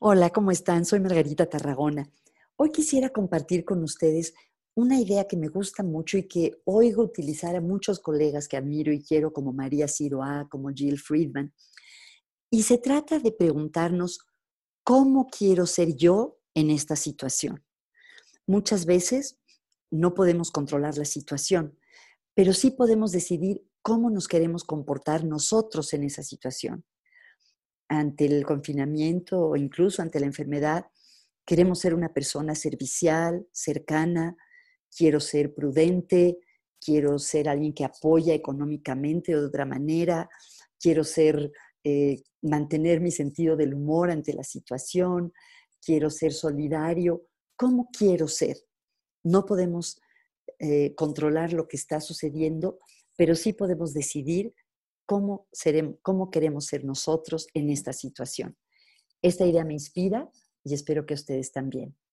Hola, ¿cómo están? Soy Margarita Tarragona. Hoy quisiera compartir con ustedes una idea que me gusta mucho y que oigo utilizar a muchos colegas que admiro y quiero, como María Siroa, como Jill Friedman. Y se trata de preguntarnos, ¿cómo quiero ser yo en esta situación? Muchas veces no podemos controlar la situación, pero sí podemos decidir cómo nos queremos comportar nosotros en esa situación ante el confinamiento o incluso ante la enfermedad, queremos ser una persona servicial, cercana, quiero ser prudente, quiero ser alguien que apoya económicamente o de otra manera, quiero ser, eh, mantener mi sentido del humor ante la situación, quiero ser solidario. ¿Cómo quiero ser? No podemos eh, controlar lo que está sucediendo, pero sí podemos decidir cómo, seremos, cómo queremos ser nosotros en esta situación. Esta idea me inspira y espero que ustedes también.